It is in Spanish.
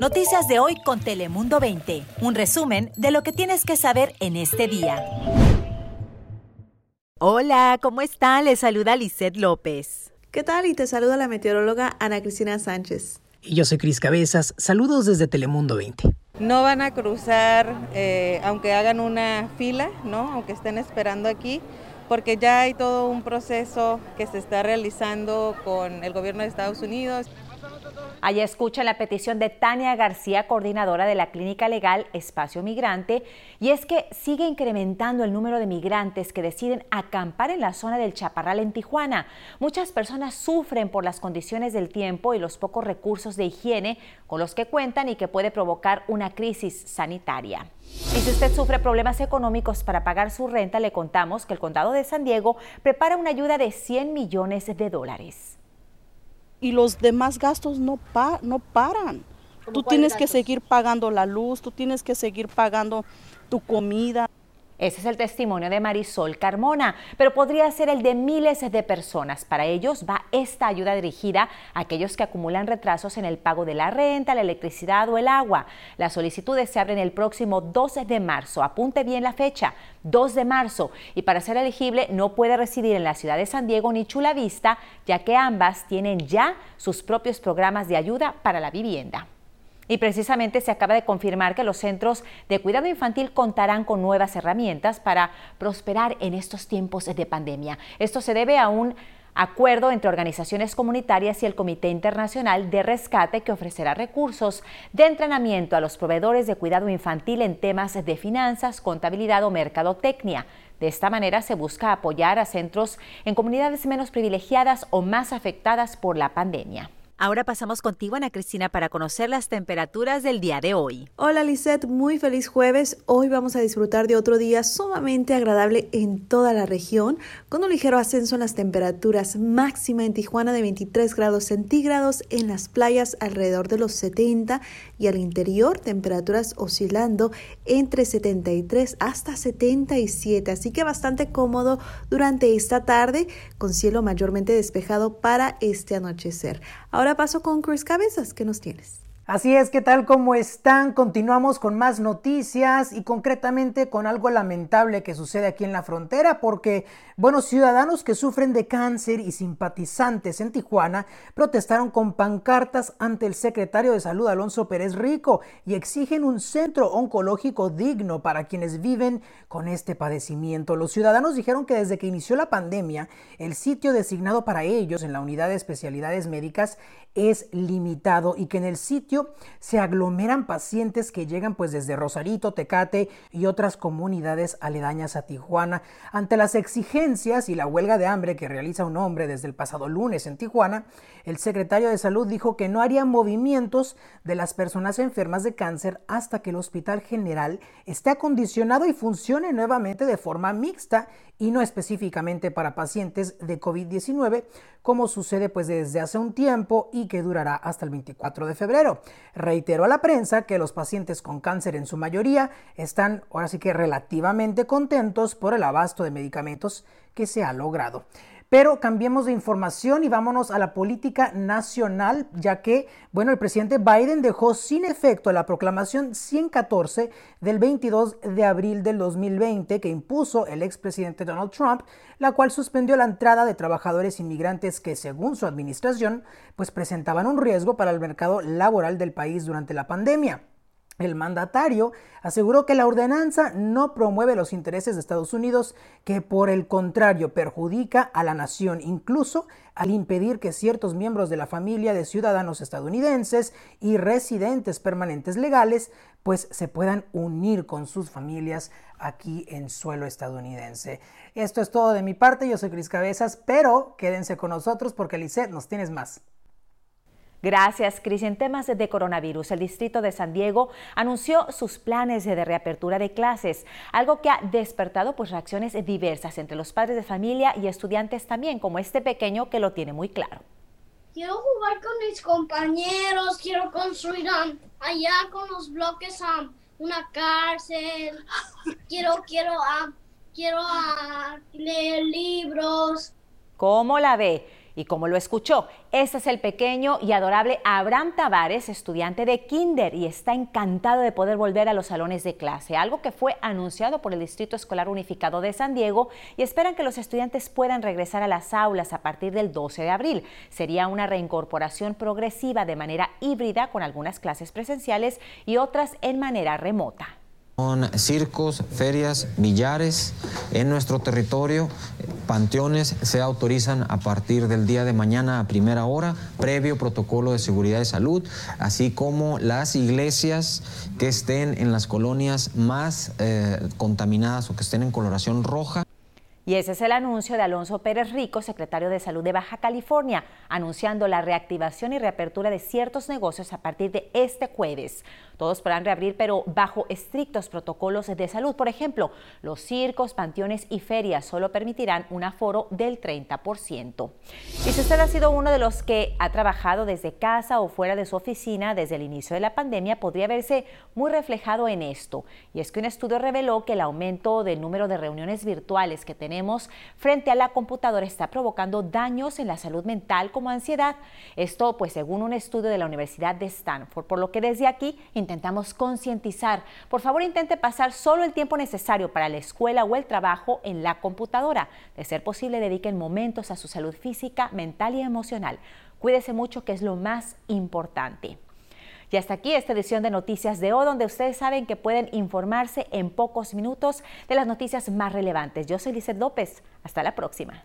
Noticias de hoy con Telemundo 20. Un resumen de lo que tienes que saber en este día. Hola, ¿cómo está? Le saluda Lisette López. ¿Qué tal? Y te saluda la meteoróloga Ana Cristina Sánchez. Y yo soy Cris Cabezas. Saludos desde Telemundo 20. No van a cruzar, eh, aunque hagan una fila, ¿no? Aunque estén esperando aquí, porque ya hay todo un proceso que se está realizando con el gobierno de Estados Unidos. Allá escucha la petición de Tania García, coordinadora de la Clínica Legal Espacio Migrante, y es que sigue incrementando el número de migrantes que deciden acampar en la zona del Chaparral en Tijuana. Muchas personas sufren por las condiciones del tiempo y los pocos recursos de higiene con los que cuentan y que puede provocar una crisis sanitaria. Y si usted sufre problemas económicos para pagar su renta, le contamos que el condado de San Diego prepara una ayuda de 100 millones de dólares y los demás gastos no, no paran. Tú tienes que seguir pagando la luz, tú tienes que seguir pagando tu comida. Ese es el testimonio de Marisol Carmona, pero podría ser el de miles de personas. Para ellos va esta ayuda dirigida a aquellos que acumulan retrasos en el pago de la renta, la electricidad o el agua. Las solicitudes se abren el próximo 12 de marzo. Apunte bien la fecha, 2 de marzo. Y para ser elegible no puede residir en la ciudad de San Diego ni Chula Vista, ya que ambas tienen ya sus propios programas de ayuda para la vivienda. Y precisamente se acaba de confirmar que los centros de cuidado infantil contarán con nuevas herramientas para prosperar en estos tiempos de pandemia. Esto se debe a un acuerdo entre organizaciones comunitarias y el Comité Internacional de Rescate que ofrecerá recursos de entrenamiento a los proveedores de cuidado infantil en temas de finanzas, contabilidad o mercadotecnia. De esta manera se busca apoyar a centros en comunidades menos privilegiadas o más afectadas por la pandemia. Ahora pasamos contigo, Ana Cristina, para conocer las temperaturas del día de hoy. Hola, Lisette, muy feliz jueves. Hoy vamos a disfrutar de otro día sumamente agradable en toda la región, con un ligero ascenso en las temperaturas máxima en Tijuana de 23 grados centígrados, en las playas alrededor de los 70 y al interior temperaturas oscilando entre 73 hasta 77. Así que bastante cómodo durante esta tarde, con cielo mayormente despejado para este anochecer. Ahora paso con Chris Cabezas, ¿qué nos tienes? Así es, ¿qué tal? ¿Cómo están? Continuamos con más noticias y concretamente con algo lamentable que sucede aquí en la frontera porque, bueno, ciudadanos que sufren de cáncer y simpatizantes en Tijuana protestaron con pancartas ante el secretario de Salud Alonso Pérez Rico y exigen un centro oncológico digno para quienes viven con este padecimiento. Los ciudadanos dijeron que desde que inició la pandemia, el sitio designado para ellos en la unidad de especialidades médicas es limitado y que en el sitio se aglomeran pacientes que llegan pues desde Rosarito, Tecate y otras comunidades aledañas a Tijuana. Ante las exigencias y la huelga de hambre que realiza un hombre desde el pasado lunes en Tijuana, el secretario de Salud dijo que no haría movimientos de las personas enfermas de cáncer hasta que el Hospital General esté acondicionado y funcione nuevamente de forma mixta y no específicamente para pacientes de COVID-19, como sucede pues desde hace un tiempo y que durará hasta el 24 de febrero. Reiteró a la prensa que los pacientes con cáncer en su mayoría están ahora sí que relativamente contentos por el abasto de medicamentos que se ha logrado. Pero cambiemos de información y vámonos a la política nacional, ya que, bueno, el presidente Biden dejó sin efecto la proclamación 114 del 22 de abril del 2020 que impuso el expresidente Donald Trump, la cual suspendió la entrada de trabajadores inmigrantes que, según su administración, pues presentaban un riesgo para el mercado laboral del país durante la pandemia. El mandatario aseguró que la ordenanza no promueve los intereses de Estados Unidos, que por el contrario perjudica a la nación, incluso al impedir que ciertos miembros de la familia de ciudadanos estadounidenses y residentes permanentes legales pues se puedan unir con sus familias aquí en suelo estadounidense. Esto es todo de mi parte, yo soy Cris Cabezas, pero quédense con nosotros porque Lisette nos tienes más. Gracias, Cris. En temas de coronavirus, el Distrito de San Diego anunció sus planes de reapertura de clases, algo que ha despertado pues, reacciones diversas entre los padres de familia y estudiantes también, como este pequeño que lo tiene muy claro. Quiero jugar con mis compañeros, quiero construir um, allá con los bloques um, una cárcel, quiero, quiero, um, quiero leer libros. ¿Cómo la ve? Y como lo escuchó, este es el pequeño y adorable Abraham Tavares, estudiante de Kinder, y está encantado de poder volver a los salones de clase, algo que fue anunciado por el Distrito Escolar Unificado de San Diego y esperan que los estudiantes puedan regresar a las aulas a partir del 12 de abril. Sería una reincorporación progresiva de manera híbrida con algunas clases presenciales y otras en manera remota. Con circos, ferias, millares en nuestro territorio, panteones se autorizan a partir del día de mañana a primera hora, previo protocolo de seguridad y salud, así como las iglesias que estén en las colonias más eh, contaminadas o que estén en coloración roja. Y ese es el anuncio de Alonso Pérez Rico, secretario de Salud de Baja California, anunciando la reactivación y reapertura de ciertos negocios a partir de este jueves. Todos podrán reabrir, pero bajo estrictos protocolos de salud. Por ejemplo, los circos, panteones y ferias solo permitirán un aforo del 30%. Y si usted ha sido uno de los que ha trabajado desde casa o fuera de su oficina desde el inicio de la pandemia, podría verse muy reflejado en esto. Y es que un estudio reveló que el aumento del número de reuniones virtuales que tenemos frente a la computadora está provocando daños en la salud mental como ansiedad. Esto, pues, según un estudio de la Universidad de Stanford, por lo que desde aquí intentamos concientizar. Por favor, intente pasar solo el tiempo necesario para la escuela o el trabajo en la computadora. De ser posible, dediquen momentos a su salud física, mental y emocional. Cuídese mucho, que es lo más importante. Y hasta aquí esta edición de Noticias de O, donde ustedes saben que pueden informarse en pocos minutos de las noticias más relevantes. Yo soy Lizeth López. Hasta la próxima.